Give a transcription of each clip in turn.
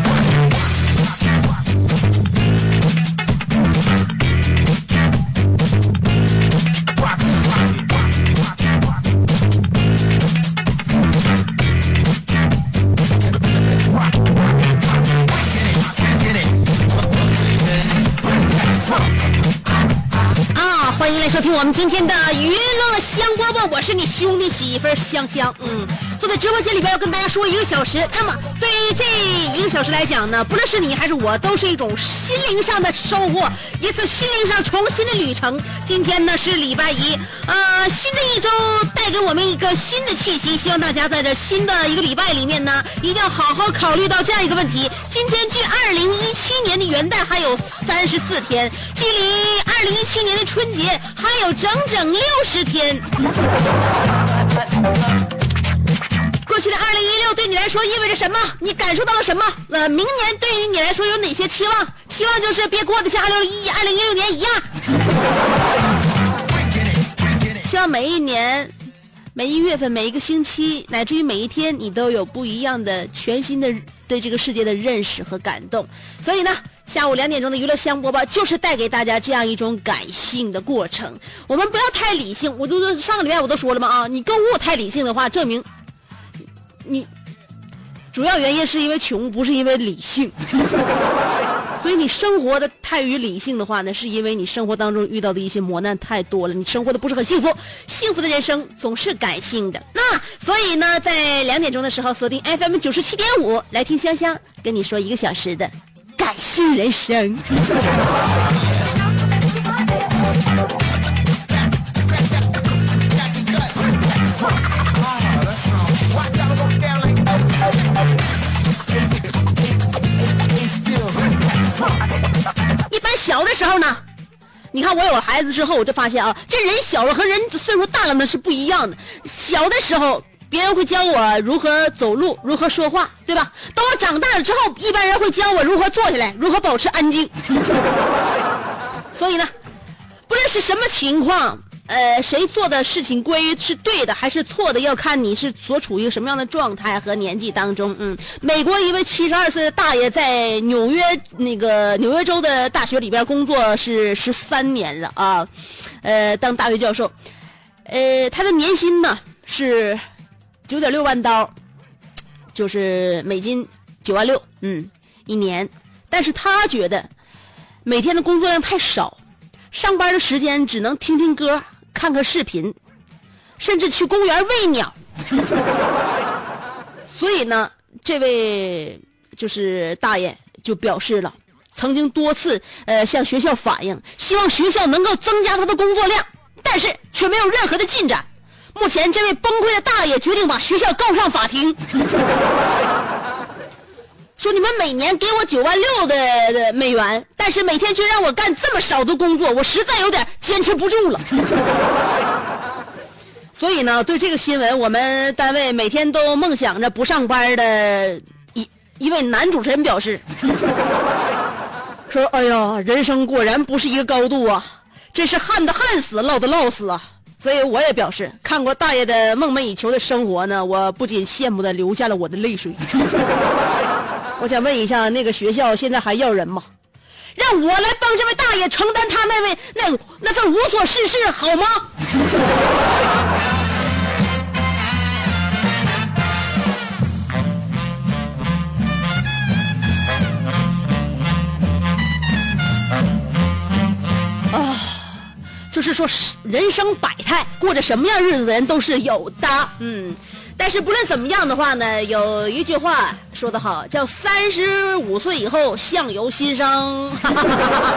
我们今天的娱乐香饽饽，我是你兄弟媳妇香香。嗯，坐在直播间里边要跟大家说一个小时。那么对这一个小时来讲呢，不论是你还是我，都是一种心灵上的收获，一次心灵上重新的旅程。今天呢是礼拜一，呃，新的一周带给我们一个新的气息，希望大家在这新的一个礼拜里面呢，一定要好好考虑到这样一个问题：今天距二零一七年的元旦还有三十四天，距离二零一七年的春节还有整整六十天。过去的二零一对你来说意味着什么？你感受到了什么？呃，明年对于你来说有哪些期望？期望就是别过得像二零一二零一六年一样。希望每一年、每一月份、每一个星期，乃至于每一天，你都有不一样的、全新的对这个世界的认识和感动。所以呢，下午两点钟的娱乐香饽饽就是带给大家这样一种感性的过程。我们不要太理性，我都上个礼拜我都说了嘛啊，你购物太理性的话，证明你主要原因是因为穷，不是因为理性。所以你生活的太于理性的话呢，是因为你生活当中遇到的一些磨难太多了，你生活的不是很幸福。幸福的人生总是感性的。那所以呢，在两点钟的时候锁定 FM 九十七点五，来听香香跟你说一个小时的感性人生。一般小的时候呢，你看我有了孩子之后，我就发现啊，这人小了和人岁数大了呢是不一样的。小的时候，别人会教我如何走路，如何说话，对吧？等我长大了之后，一般人会教我如何坐下来，如何保持安静。所以呢，不论是什么情况，呃，谁做的事情归于是对的还是错的，要看你是所处于什么样的状态和年纪当中。嗯，美国一位七十二岁的大爷在纽约那个纽约州的大学里边工作是十三年了啊，呃，当大学教授，呃，他的年薪呢是九点六万刀，就是美金九万六，嗯，一年。但是他觉得每天的工作量太少，上班的时间只能听听歌、看看视频，甚至去公园喂鸟。所以呢，这位就是大爷就表示了，曾经多次呃向学校反映，希望学校能够增加他的工作量，但是却没有任何的进展。目前，这位崩溃的大爷决定把学校告上法庭。说你们每年给我九万六的的美元，但是每天却让我干这么少的工作，我实在有点坚持不住了。所以呢，对这个新闻，我们单位每天都梦想着不上班的一一位男主持人表示，说：“哎呀，人生果然不是一个高度啊，真是旱的旱死，涝的涝死啊。”所以我也表示，看过大爷的梦寐以求的生活呢，我不禁羡慕的流下了我的泪水。我想问一下那个学校现在还要人吗？让我来帮这位大爷承担他那位那那份无所事事好吗？啊就是说人生百态过着什么样日子的人都是有的。嗯。但是不论怎么样的话呢，有一句话说得好，叫三十五岁以后相由心生。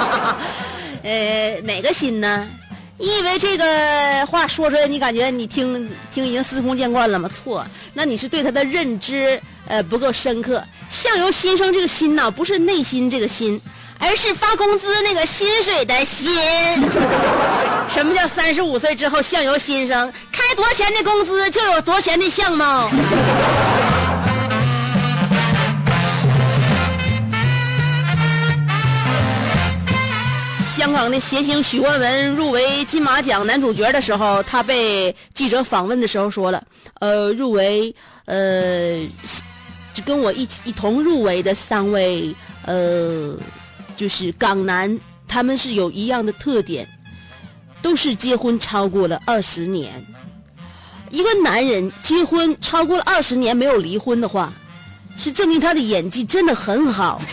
呃，哪个心呢？你以为这个话说出来，你感觉你听听已经司空见惯了吗？错，那你是对他的认知呃不够深刻。相由心生这个心呐，不是内心这个心，而是发工资那个薪水的薪。什么叫三十五岁之后相由心生？开多钱的工资就有多钱的相貌。香港的谐星许冠文入围金马奖男主角的时候，他被记者访问的时候说了：“呃，入围，呃，就跟我一起一同入围的三位，呃，就是港男，他们是有一样的特点，都是结婚超过了二十年。一个男人结婚超过了二十年没有离婚的话，是证明他的演技真的很好。”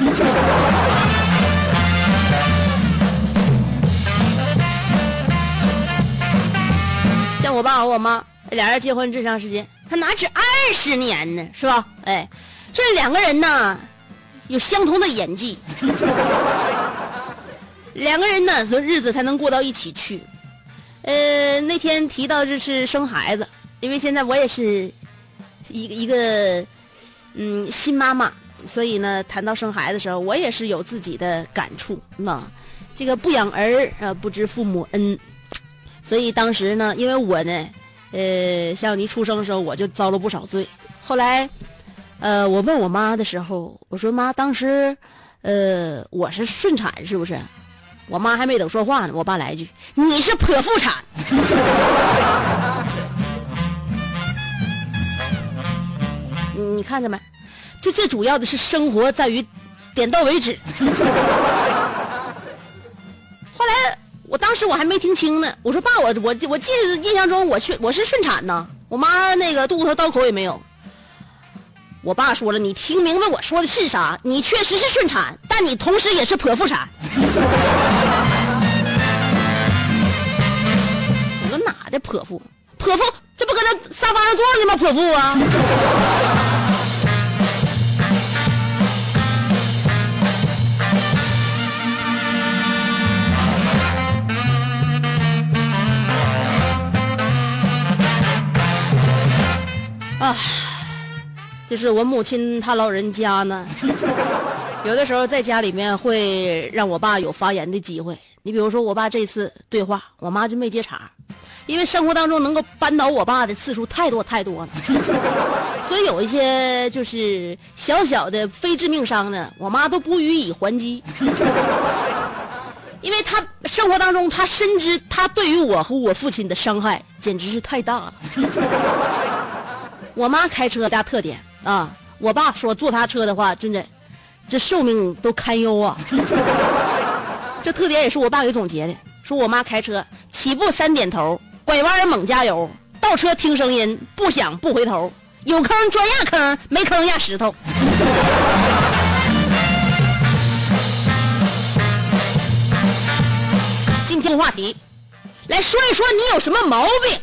像我爸和我妈俩人结婚这长时间，他哪止二十年呢，是吧？哎，这两个人呢，有相同的演技，两个人呢，说日子才能过到一起去。呃，那天提到就是生孩子，因为现在我也是一个一个嗯新妈妈，所以呢，谈到生孩子的时候，我也是有自己的感触。那这个不养儿啊，不知父母恩。所以当时呢，因为我呢，呃，小妮出生的时候我就遭了不少罪。后来，呃，我问我妈的时候，我说妈，当时，呃，我是顺产是不是？我妈还没等说话呢，我爸来一句：“你是剖腹产。” 你看着没？这最主要的是生活在于点到为止。后来。我当时我还没听清呢，我说爸，我我我记得印象中我去我是顺产呢，我妈那个肚子刀口也没有。我爸说了，你听明白我说的是啥？你确实是顺产，但你同时也是剖腹产。我说哪的剖腹？剖腹这不搁那沙发上坐着呢吗？剖腹！啊，就是我母亲她老人家呢，有的时候在家里面会让我爸有发言的机会。你比如说，我爸这次对话，我妈就没接茬，因为生活当中能够扳倒我爸的次数太多太多了。所以有一些就是小小的非致命伤呢，我妈都不予以还击，因为她生活当中她深知她对于我和我父亲的伤害简直是太大了。我妈开车大特点啊，我爸说坐他车的话，真的，这寿命都堪忧啊。这特点也是我爸给总结的，说我妈开车起步三点头，拐弯猛加油，倒车听声音，不响不回头，有坑专压坑，没坑压石头。今天话题，来说一说你有什么毛病？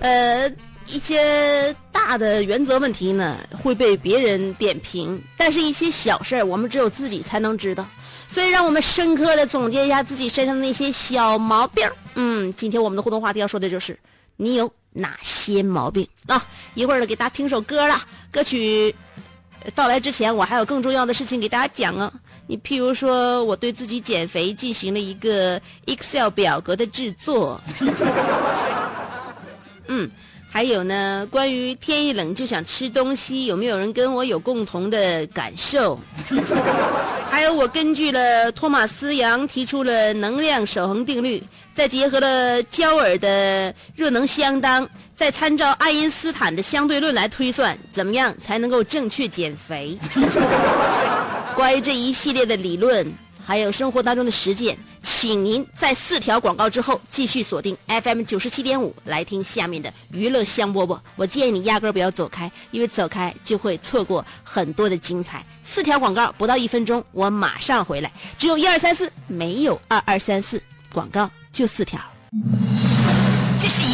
呃。一些大的原则问题呢，会被别人点评，但是一些小事儿，我们只有自己才能知道。所以，让我们深刻的总结一下自己身上的那些小毛病。嗯，今天我们的互动话题要说的就是你有哪些毛病啊？一会儿呢，给大家听首歌了。歌曲到来之前，我还有更重要的事情给大家讲啊。你譬如说，我对自己减肥进行了一个 Excel 表格的制作。嗯。还有呢，关于天一冷就想吃东西，有没有人跟我有共同的感受？还有，我根据了托马斯杨提出了能量守恒定律，再结合了焦耳的热能相当，再参照爱因斯坦的相对论来推算，怎么样才能够正确减肥？关于这一系列的理论。还有生活当中的实践，请您在四条广告之后继续锁定 FM 九十七点五来听下面的娱乐香饽饽。我建议你压根儿不要走开，因为走开就会错过很多的精彩。四条广告不到一分钟，我马上回来。只有一二三四，没有二二三四。广告就四条。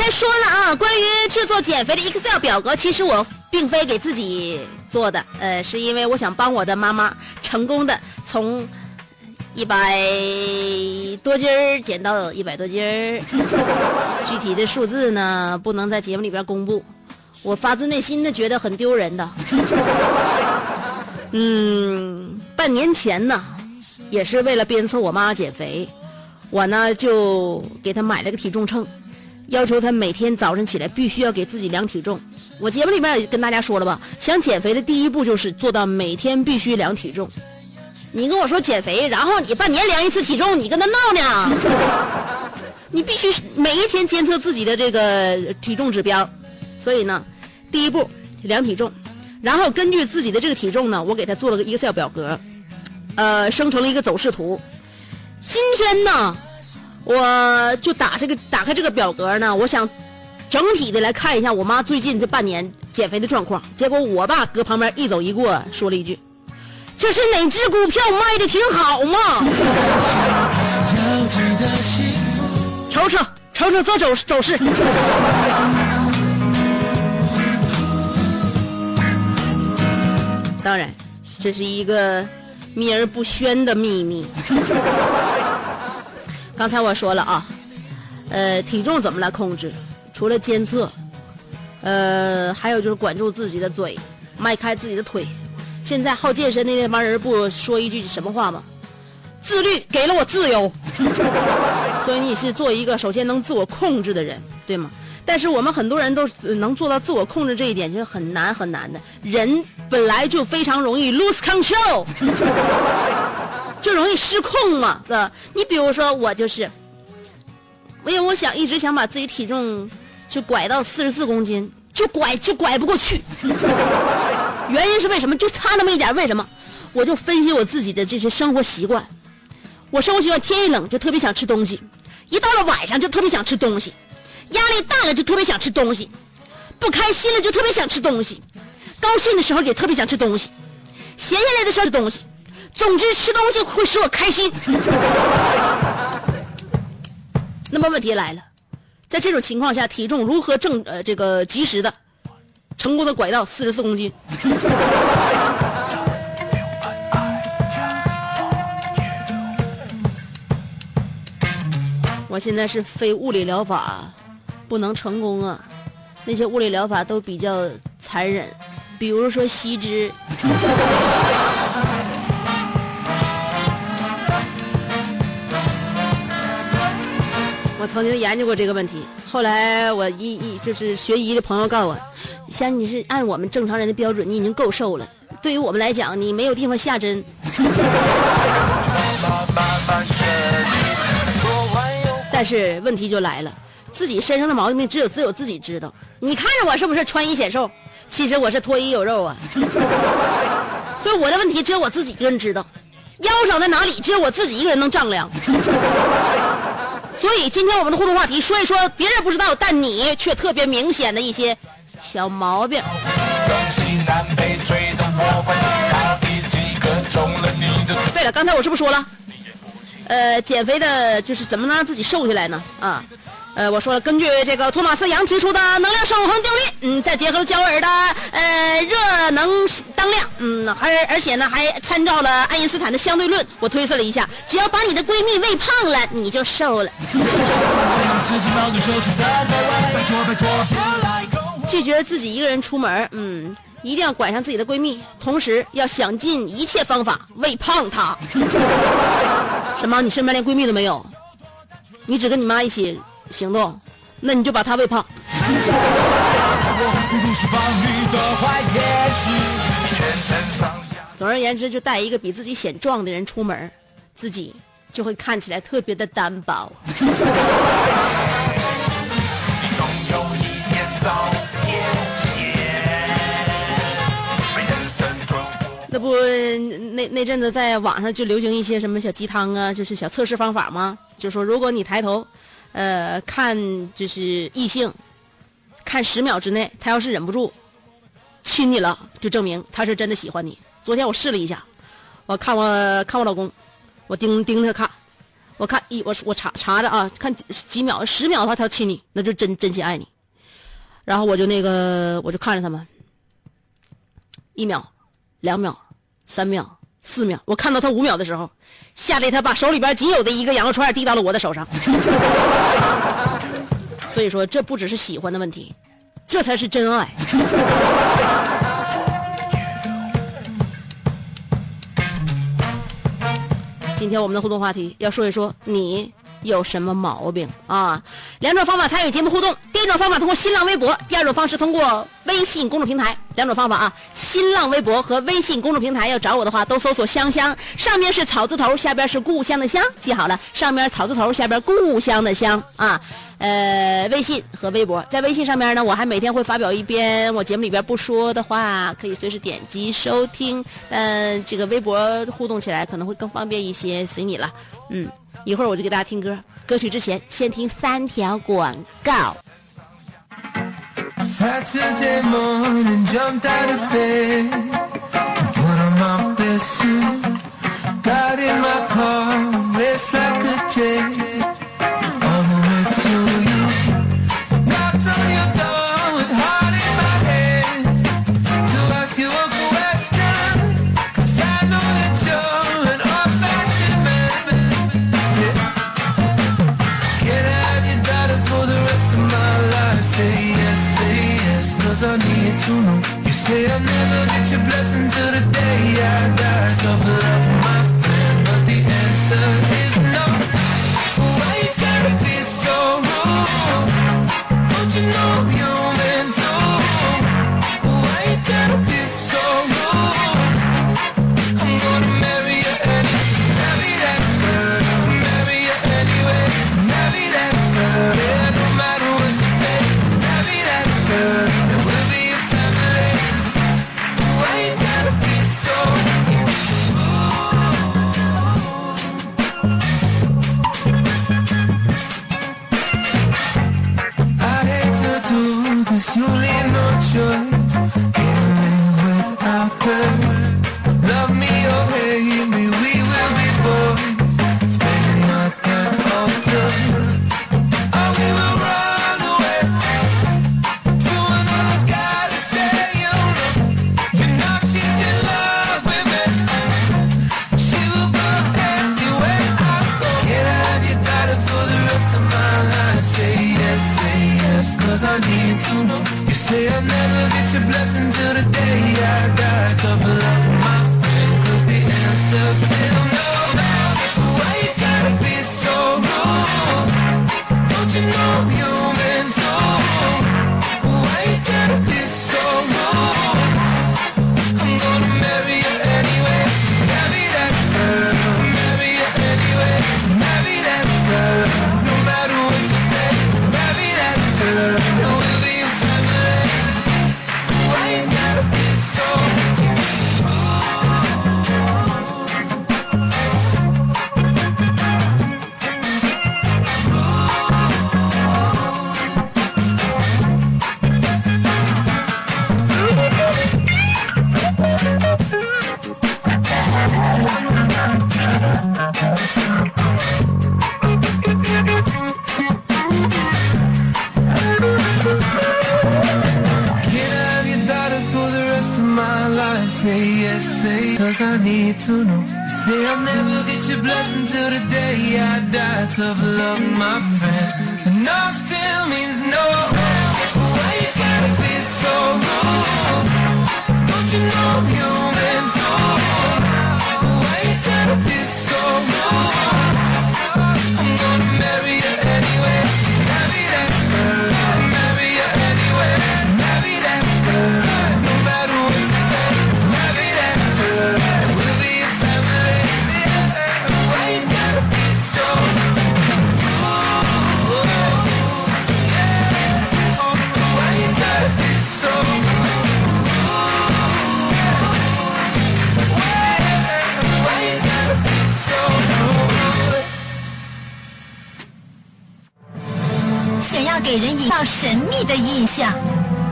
才说了啊，关于制作减肥的 Excel 表格，其实我并非给自己做的，呃，是因为我想帮我的妈妈成功的从一百多斤儿减到一百多斤儿。具体的数字呢，不能在节目里边公布。我发自内心的觉得很丢人的。嗯，半年前呢，也是为了鞭策我妈减肥，我呢就给她买了个体重秤，要求他每天早晨起来必须要给自己量体重。我节目里面也跟大家说了吧，想减肥的第一步就是做到每天必须量体重。你跟我说减肥，然后你半年量一次体重，你跟他闹呢？你必须每一天监测自己的这个体重指标。所以呢，第一步量体重，然后根据自己的这个体重呢，我给他做了个 Excel 表格，呃，生成了一个走势图。今天呢，我就打这个打开这个表格呢，我想整体的来看一下我妈最近这半年减肥的状况。结果我爸搁旁边一走一过，说了一句：“这是哪只股票卖的挺好吗？”瞅瞅瞅瞅，这走走势。当然，这是一个秘而不宣的秘密。刚才我说了啊，呃，体重怎么来控制？除了监测，呃，还有就是管住自己的嘴，迈开自己的腿。现在好健身的那帮人不说一句什么话吗？自律给了我自由。所以你是做一个首先能自我控制的人，对吗？但是我们很多人都能做到自我控制这一点，就是很难很难的。人本来就非常容易 lose control，就容易失控嘛，是吧？你比如说我就是，因为我想一直想把自己体重就拐到四十四公斤，就拐就拐不过去。原因是为什么？就差那么一点，为什么？我就分析我自己的这些生活习惯。我生活习惯，天一冷就特别想吃东西，一到了晚上就特别想吃东西。压力大了就特别想吃东西，不开心了就特别想吃东西，高兴的时候也特别想吃东西，闲下来的时候吃东西，总之吃东西会使我开心。那么问题来了，在这种情况下，体重如何正呃这个及时的成功的拐到四十四公斤？我现在是非物理疗法。不能成功啊！那些物理疗法都比较残忍，比如说吸脂。我曾经研究过这个问题，后来我一一就是学医的朋友告诉我，像你是按我们正常人的标准，你已经够瘦了。对于我们来讲，你没有地方下针。但是问题就来了。自己身上的毛病只有只有自己知道。你看着我是不是穿衣显瘦？其实我是脱衣有肉啊。所以我的问题只有我自己一个人知道，腰长在哪里只有我自己一个人能丈量。所以今天我们的互动话题说一说别人不知道但你却特别明显的一些小毛病。对了，刚才我是不是说了？呃，减肥的就是怎么能让自己瘦下来呢？啊？呃，我说了，根据这个托马斯杨提出的能量守恒定律，嗯，再结合焦耳的呃热能当量，嗯，而而且呢还参照了爱因斯坦的相对论，我推测了一下，只要把你的闺蜜喂胖了，你就瘦了。拒绝自己一个人出门，嗯，一定要管上自己的闺蜜，同时要想尽一切方法喂胖她。什么？你身边连闺蜜都没有？你只跟你妈一起行动？那你就把她喂胖。总而言之，就带一个比自己显壮的人出门，自己就会看起来特别的单薄。那那阵子在网上就流行一些什么小鸡汤啊，就是小测试方法吗？就说如果你抬头，呃，看就是异性，看十秒之内，他要是忍不住亲你了，就证明他是真的喜欢你。昨天我试了一下，我看我看我老公，我盯盯着看，我看一我我查查着啊，看几秒十秒的话他亲你，那就真真心爱你。然后我就那个我就看着他们，一秒。两秒，三秒，四秒，我看到他五秒的时候，吓得他把手里边仅有的一个羊肉串递到了我的手上。所以说，这不只是喜欢的问题，这才是真爱。今天我们的互动话题要说一说你。有什么毛病啊？两种方法参与节目互动：第一种方法通过新浪微博，第二种方式通过微信公众平台。两种方法啊，新浪微博和微信公众平台要找我的话，都搜索“香香”，上面是草字头，下边是故乡的乡，记好了，上面草字头，下边故乡的乡啊。呃，微信和微博，在微信上面呢，我还每天会发表一篇我节目里边不说的话，可以随时点击收听。嗯，这个微博互动起来可能会更方便一些，随你了。嗯。一会儿我就给大家听歌歌曲之前先听三条广告。In Say I'll never get your blessing till the day I die. Tough luck, my friend. And no still means no. Why you gotta be so rude? Don't you know you 给人营造神秘的印象，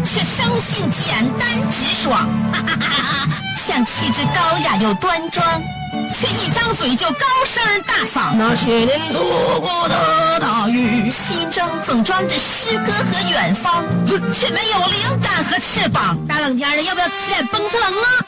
却生性简单直爽，像气质高雅又端庄，却一张嘴就高声大嗓。那些年错过的大雨，心中总装着诗歌和远方，却没有灵感和翅膀。大冷天的，要不要吃点蹦特冷啊？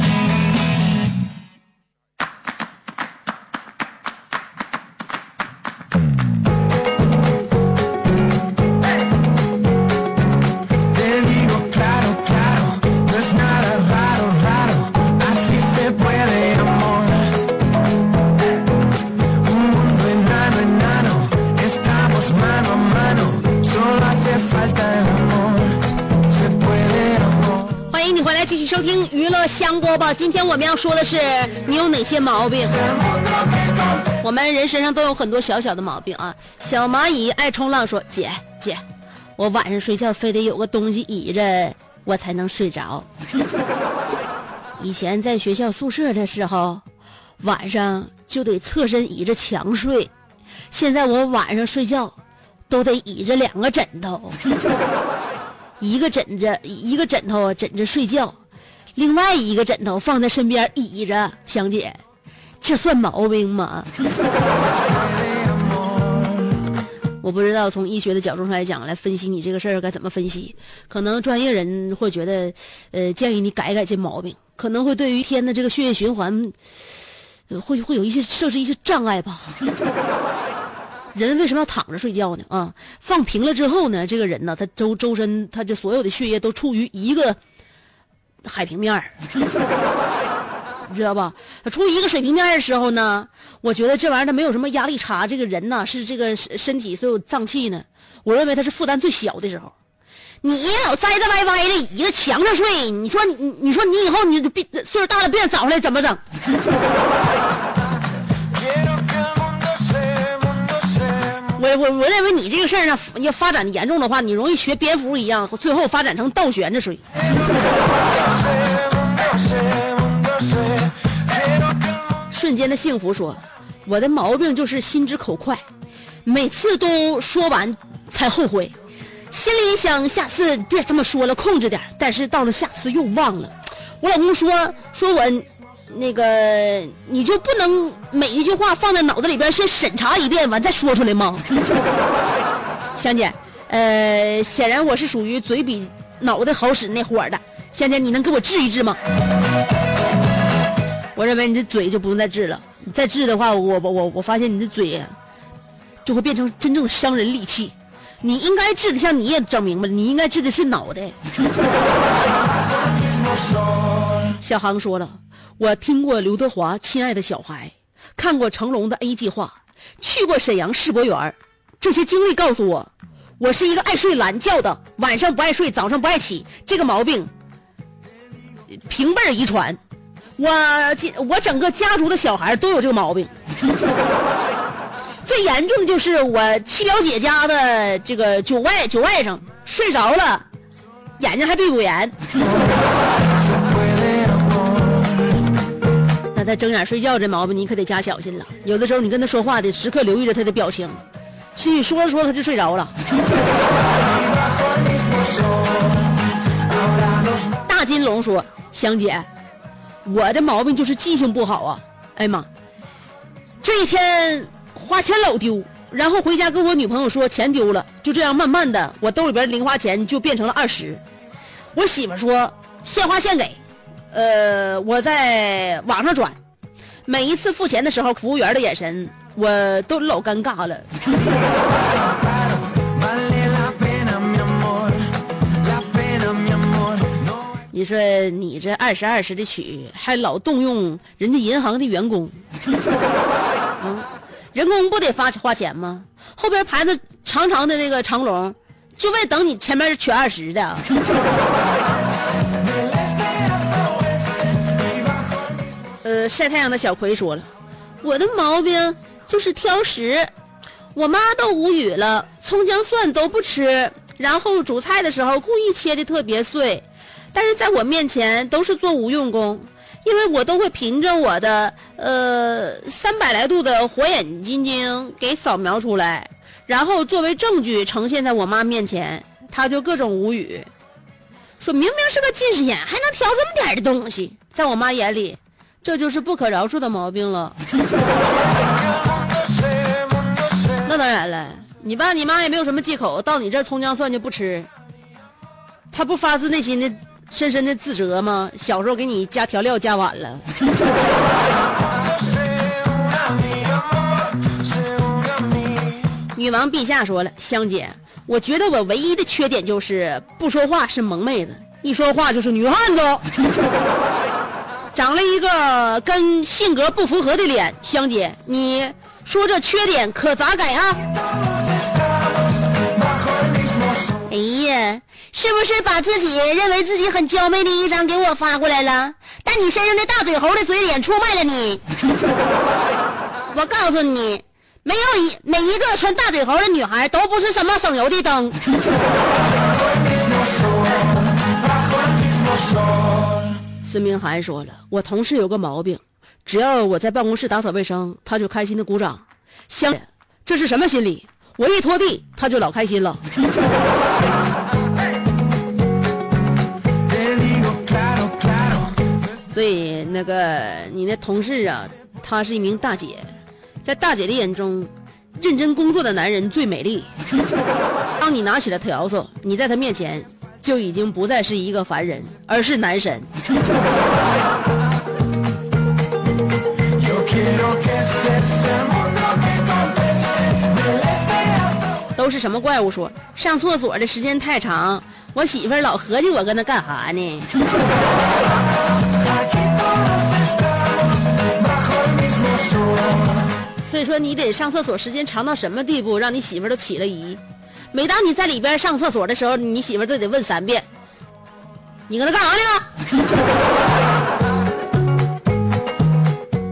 继续收听娱乐香饽饽。今天我们要说的是你有哪些毛病？我们人身上都有很多小小的毛病啊。小蚂蚁爱冲浪说：“姐姐，我晚上睡觉非得有个东西倚着我才能睡着。以前在学校宿舍的时候，晚上就得侧身倚着墙睡，现在我晚上睡觉都得倚着两个枕头。”一个枕着一个枕头枕着睡觉，另外一个枕头放在身边倚着。香姐，这算毛病吗？我不知道从医学的角度上来讲来分析你这个事儿该怎么分析。可能专业人会觉得，呃，建议你改改这毛病，可能会对于天的这个血液循环，呃会会有一些设置一些障碍吧。人为什么要躺着睡觉呢？啊，放平了之后呢，这个人呢，他周周身他就所有的血液都处于一个海平面儿 你知道吧？他处于一个水平面的时候呢，我觉得这玩意儿他没有什么压力差。这个人呢，是这个身身体所有脏器呢，我认为他是负担最小的时候。你老栽栽歪歪的倚着墙上睡，你说你你说你以后你别岁数大了别找出来怎么整？我我认为你这个事儿呢，要发展严重的话，你容易学蝙蝠一样，最后发展成倒悬着睡。瞬间的幸福说：“我的毛病就是心直口快，每次都说完才后悔，心里想下次别这么说了，控制点。但是到了下次又忘了。我老公说说我那个你就不能每一句话放在脑子里边先审查一遍，完再说出来吗？香姐，呃，显然我是属于嘴比脑袋好使那伙儿的。香姐，你能给我治一治吗？我认为你的嘴就不用再治了，你再治的话，我我我我发现你的嘴就会变成真正的伤人利器。你应该治的，像你也整明白了，你应该治的是脑袋。小航说了，我听过刘德华《亲爱的小孩》，看过成龙的 A 计划，去过沈阳世博园这些经历告诉我，我是一个爱睡懒觉的，晚上不爱睡，早上不爱起，这个毛病平辈儿遗传。我我整个家族的小孩都有这个毛病。最严重的就是我七表姐家的这个九外九外甥睡着了，眼睛还闭不严。那他睁眼睡觉这毛病你可得加小心了。有的时候你跟他说话得时刻留意着他的表情，心里说着说着他就睡着了。大金龙说：“香姐，我的毛病就是记性不好啊！哎呀妈，这一天花钱老丢，然后回家跟我女朋友说钱丢了，就这样慢慢的，我兜里边零花钱就变成了二十。我媳妇说现花现给，呃，我在网上转，每一次付钱的时候，服务员的眼神我都老尴尬了。你说你这二十二十的取，还老动用人家银行的员工，嗯，人工不得发花钱吗？后边排的长长的那个长龙，就为等你前面取二十的。晒太阳的小葵说了，我的毛病就是挑食，我妈都无语了，葱姜蒜都不吃，然后煮菜的时候故意切的特别碎，但是在我面前都是做无用功，因为我都会凭着我的呃三百来度的火眼金睛给扫描出来，然后作为证据呈现在我妈面前，她就各种无语，说明明是个近视眼，还能挑这么点的东西，在我妈眼里，这就是不可饶恕的毛病了。那当然了，你爸你妈也没有什么忌口，到你这儿葱姜蒜就不吃，他不发自内心的、深深的自责吗？小时候给你加调料加晚了。女王陛下说了，香姐，我觉得我唯一的缺点就是不说话是萌妹子，一说话就是女汉子。长了一个跟性格不符合的脸，香姐，你说这缺点可咋改啊？哎呀，是不是把自己认为自己很娇媚的一张给我发过来了？但你身上的大嘴猴的嘴脸出卖了你。我告诉你，没有一每一个穿大嘴猴的女孩都不是什么省油的灯。孙明涵说了，我同事有个毛病，只要我在办公室打扫卫生，他就开心的鼓掌。香，这是什么心理？我一拖地，他就老开心了。所以那个你那同事啊，她是一名大姐，在大姐的眼中，认真工作的男人最美丽。当你拿起了笤帚，你在他面前就已经不再是一个凡人，而是男神。都是什么怪物？说上厕所的时间太长，我媳妇儿老合计我跟那干哈呢？所以说你得上厕所时间长到什么地步，让你媳妇儿都起了疑。每当你在里边上厕所的时候，你媳妇儿都得问三遍：“你搁那干啥呢？”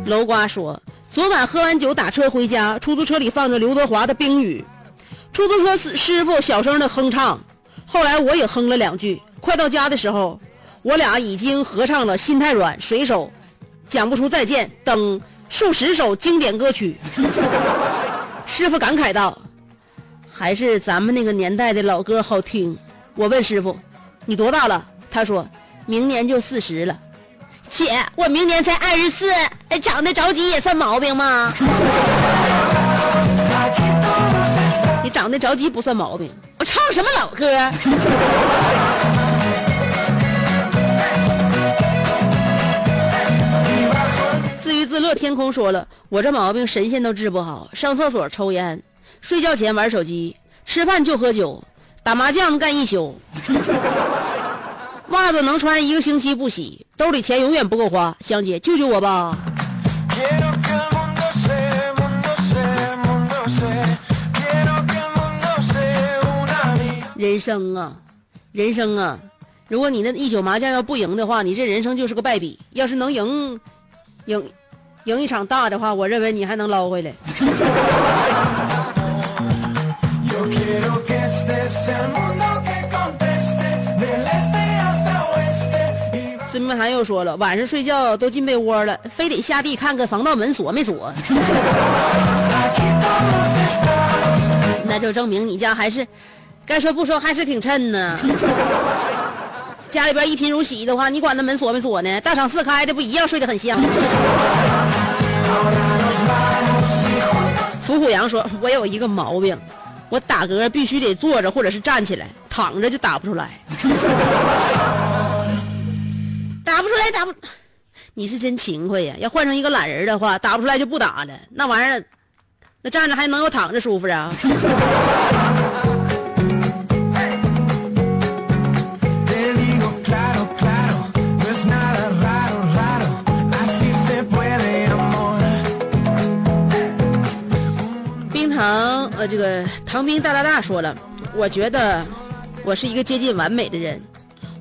楼瓜说，昨晚喝完酒打车回家，出租车里放着刘德华的《冰雨》，出租车师师傅小声的哼唱，后来我也哼了两句。快到家的时候，我俩已经合唱了《心太软》《水手》《讲不出再见》等数十首经典歌曲。师傅感慨道：“还是咱们那个年代的老歌好听。”我问师傅：“你多大了？”他说：“明年就四十了。”姐，我明年才二十四，长得着急也算毛病吗？你长得着急不算毛病。我唱什么老歌？自娱自乐天空说了，我这毛病神仙都治不好，上厕所抽烟，睡觉前玩手机，吃饭就喝酒，打麻将干一宿，袜子能穿一个星期不洗，兜里钱永远不够花。香姐，救救我吧.人生啊，人生啊，如果你那一宿麻将要不赢的话，你这人生就是个败笔；要是能赢，赢，赢一场大的话，我认为你还能捞回来。Yo quiero que estés el mundo que conteste. Del este hasta oeste. 孙明涵又说了，晚上睡觉都进被窝了，非得下地看看防盗门锁没锁那就证明你家还是该说不说还是挺衬呢。家里边一贫如洗的话，你管那门锁没锁呢？大敞四开的不一样睡得很香。伏虎阳说：“我有一个毛病，我打嗝必须得坐着或者是站起来，躺着就打不出来。打不出来，打不，你是真勤快呀！要换成一个懒人的话，打不出来就不打了。那玩意儿，那站着还能有躺着舒服啊？冰糖，呃，这个唐兵大大大说了，我觉得我是一个接近完美的人，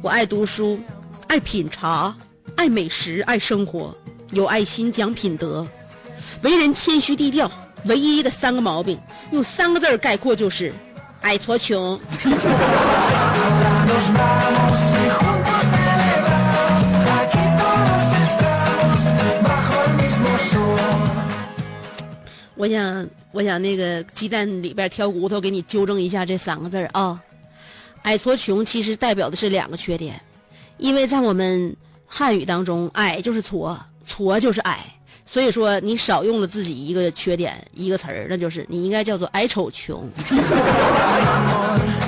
我爱读书，爱品茶，爱美食，爱生活，有爱心，讲品德，为人谦虚低调。唯一的三个毛病，用三个字概括就是矮矬穷。我想，我想那个鸡蛋里边挑骨头，给你纠正一下这三个字儿啊。矮矬穷其实代表的是两个缺点，因为在我们汉语当中，矮就是矬，矬就是矮，所以说你少用了自己一个缺点一个词儿，那就是你应该叫做矮丑穷。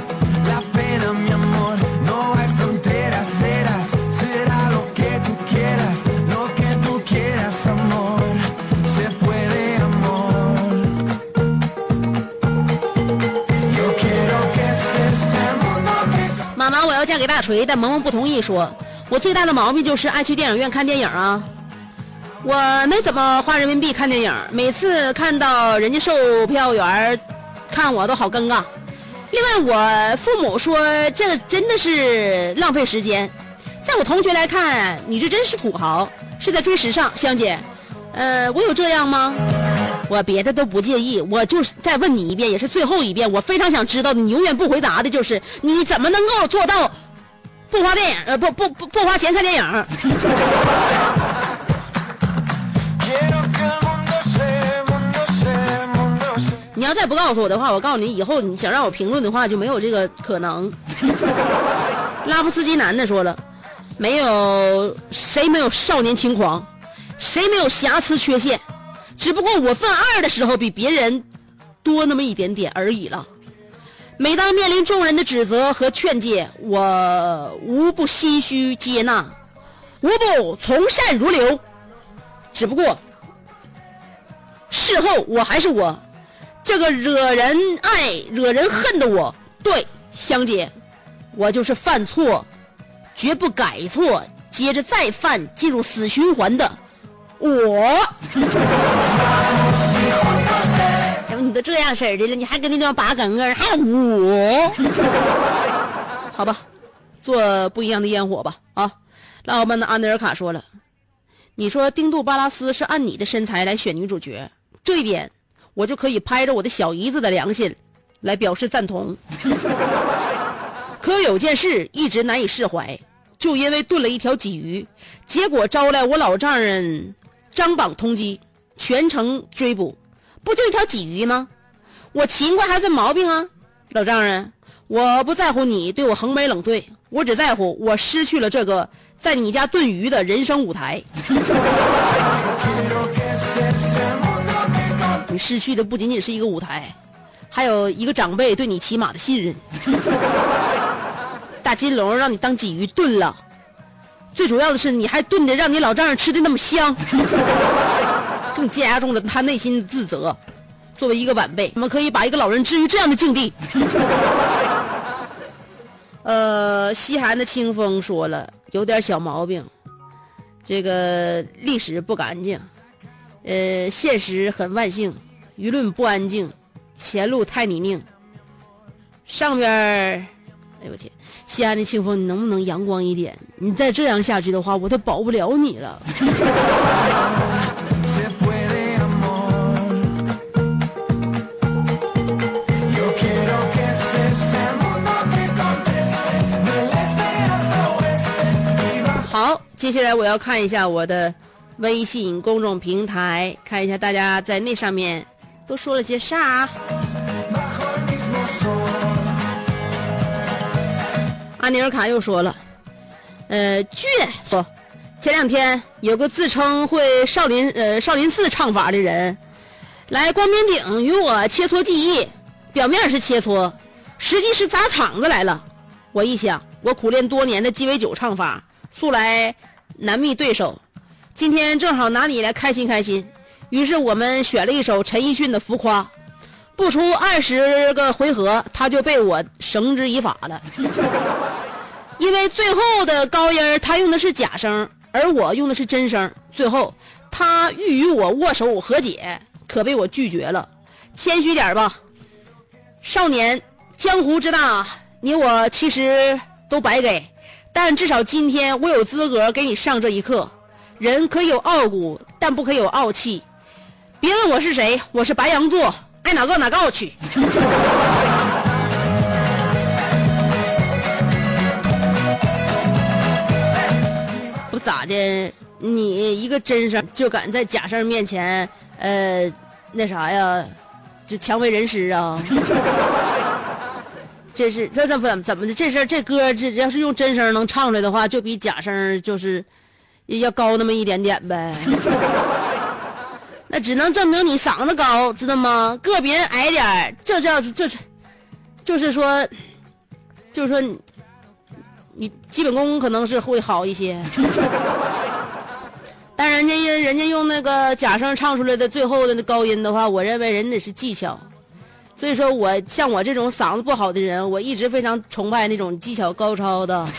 锤，但萌萌不同意说，我最大的毛病就是爱去电影院看电影啊。我没怎么花人民币看电影，每次看到人家售票员看我都好尴尬。另外，我父母说这真的是浪费时间。在我同学来看，你这真是土豪，是在追时尚。香姐，呃，我有这样吗？我别的都不介意，我就是再问你一遍，也是最后一遍。我非常想知道的，你永远不回答的就是你怎么能够做到不花电影呃不不不不花钱看电影. 你要再不告诉我的话，我告诉你，以后你想让我评论的话就没有这个可能。拉夫斯基男的说了，没有谁没有少年轻狂，谁没有瑕疵缺陷，只不过我犯二的时候比别人多那么一点点而已了。每当面临众人的指责和劝诫，我无不心虚接纳，无不从善如流。只不过事后我还是我，这个惹人爱、惹人恨的我。对，香姐，我就是犯错，绝不改错，接着再犯，进入死循环的我。这样式儿的了，你还跟那地方拔梗梗，还有我？好吧，做不一样的烟火吧啊！老板的安德尔卡说了。你说丁杜巴拉斯是按你的身材来选女主角，这一点我就可以拍着我的小姨子的良心来表示赞同。可有件事一直难以释怀，就因为炖了一条鲫鱼，结果招来我老丈人张榜通缉，全程追捕，不就一条鲫鱼吗？我勤快还算毛病啊，老丈人，我不在乎你对我横眉冷对，我只在乎我失去了这个在你家炖鱼的人生舞台。你失去的不仅仅是一个舞台，还有一个长辈对你起码的信任。大金龙让你当鲫鱼炖了，最主要的是你还炖的让你老丈人吃的那么香，更加重了他内心的自责。作为一个晚辈，怎么可以把一个老人置于这样的境地？呃，西寒的清风说了，有点小毛病，这个历史不干净，呃，现实很万幸，舆论不安静，前路太泥泞。上边儿，哎呦我天，西安的清风，你能不能阳光一点？你再这样下去的话，我都保不了你了。接下来我要看一下我的微信公众平台，看一下大家在那上面都说了些啥。阿尼尔卡又说了，呃，倔说，前两天有个自称会少林呃少林寺唱法的人，来光明顶与我切磋技艺，表面是切磋，实际是砸场子来了。我一想，我苦练多年的鸡尾酒唱法，素来难觅对手，今天正好拿你来开心开心。于是我们选了一首陈奕迅的《浮夸》，不出二十个回合，他就被我绳之以法了。因为最后的高音他用的是假声，而我用的是真声。最后他欲与我握手和解，可被我拒绝了。谦虚点吧，少年，江湖之大，你我其实都白给，但至少今天我有资格给你上这一课。人可以有傲骨，但不可以有傲气。别问我是谁，我是白羊座，爱哪个哪告去。不咋的，你一个真事就敢在假事面前，呃，那啥呀，就强为人师啊？这是这这不怎么的？这事儿这歌这要是用真声能唱出来的话，就比假声就是要高那么一点点呗。那只能证明你嗓子高，知道吗？个别人矮点儿，这叫这是，就是说，就是说你，你基本功可能是会好一些。但人家人人家用那个假声唱出来的最后的那高音的话，我认为人得是技巧。所以说我像我这种嗓子不好的人，我一直非常崇拜那种技巧高超的。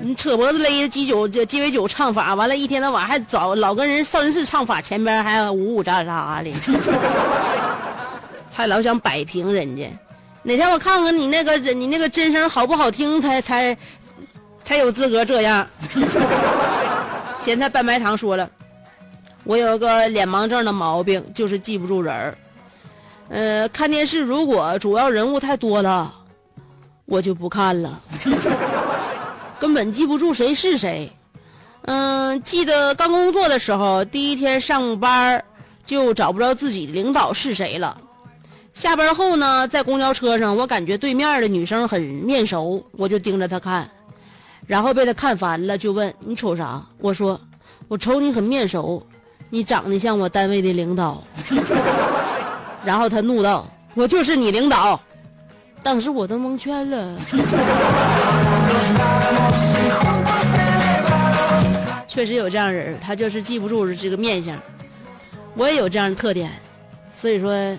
你扯脖子勒的鸡酒这鸡尾酒唱法，完了，一天到晚还找老跟人少林寺唱法前边还呜呜喳喳的，还老想摆平人家。哪天我看看你那个你那个真声好不好听，才才才有资格这样。咸菜拌白糖说了，我有个脸盲症的毛病，就是记不住人儿。呃，看电视如果主要人物太多了，我就不看了。根本记不住谁是谁。嗯，记得刚工作的时候，第一天上班就找不着自己领导是谁了。下班后呢，在公交车上，我感觉对面的女生很面熟，我就盯着她看，然后被她看烦了，就问你瞅啥？我说我瞅你很面熟，你长得像我单位的领导。然后他怒道：“我就是你领导。”当时我都蒙圈了。确实有这样人，他就是记不住这个面相。我也有这样的特点，所以说，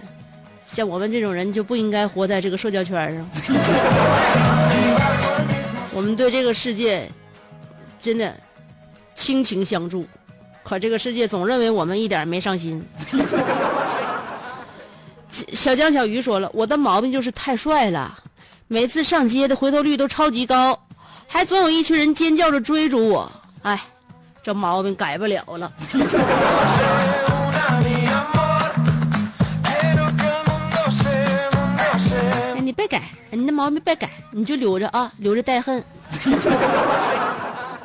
像我们这种人就不应该活在这个社交圈上。我们对这个世界真的倾情相助，可这个世界总认为我们一点没上心。小江小鱼说了，我的毛病就是太帅了，每次上街的回头率都超级高，还总有一群人尖叫着追逐我。哎，这毛病改不了了。哎，你别改，你那毛病别改，你就留着啊，留着带恨。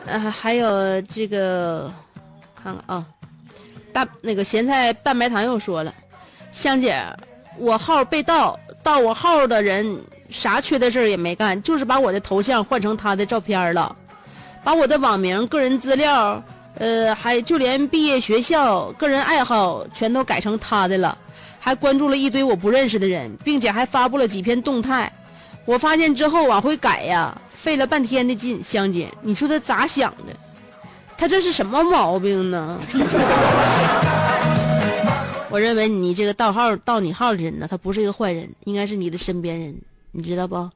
呃，还有这个，看看啊，大那个咸菜拌白糖又说了，香姐。我号被盗，盗我号的人啥缺德事儿也没干，就是把我的头像换成他的照片了，把我的网名、个人资料，呃，还就连毕业学校、个人爱好全都改成他的了，还关注了一堆我不认识的人，并且还发布了几篇动态。我发现之后往回改呀，费了半天的劲。香姐，你说他咋想的？他这是什么毛病呢？我认为你这个盗号盗你号的人呢，他不是一个坏人，应该是你的身边人，你知道不？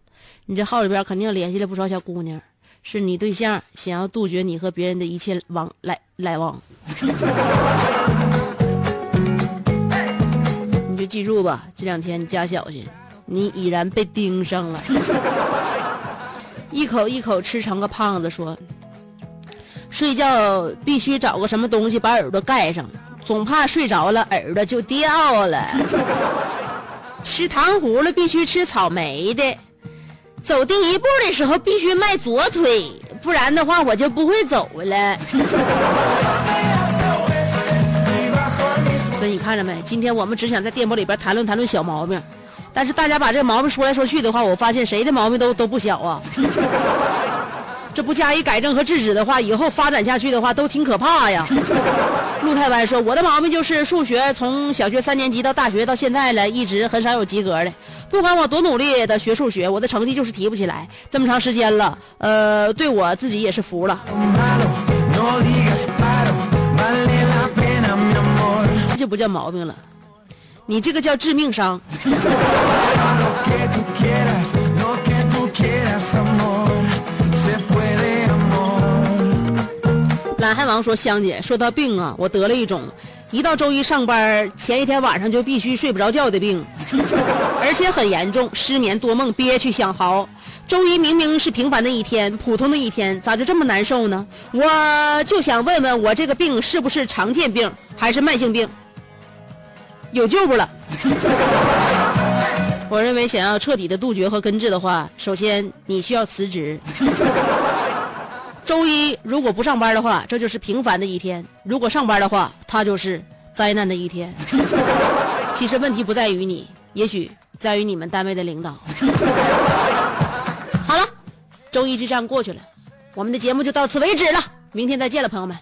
你这号里边肯定联系了不少小姑娘，是你对象想要杜绝你和别人的一切往来来往。你就记住吧，这两天你加小心，你已然被盯上了。一口一口吃成个胖子说，睡觉必须找个什么东西把耳朵盖上。总怕睡着了耳朵就掉了。吃糖葫芦必须吃草莓的。走第一步的时候必须迈左腿，不然的话我就不会走了。所以你看着没？今天我们只想在电波里边谈论谈论小毛病，但是大家把这毛病说来说去的话，我发现谁的毛病都都不小啊。这不加以改正和制止的话，以后发展下去的话都挺可怕呀。陆太湾说：“我的毛病就是数学，从小学三年级到大学到现在了，一直很少有及格的。不管我多努力的学数学，我的成绩就是提不起来。这么长时间了，呃，对我自己也是服了。这就不叫毛病了，你这个叫致命伤。懒汉王说：“香姐，说到病啊，我得了一种，一到周一上班前一天晚上就必须睡不着觉的病，而且很严重，失眠多梦，憋屈想嚎。周一明明是平凡的一天，普通的一天，咋就这么难受呢？我就想问问我这个病是不是常见病，还是慢性病？有救不了？我认为想要彻底的杜绝和根治的话，首先你需要辞职。”周一如果不上班的话，这就是平凡的一天；如果上班的话，它就是灾难的一天。其实问题不在于你，也许在于你们单位的领导。好了，周一之战过去了，我们的节目就到此为止了，明天再见了，朋友们。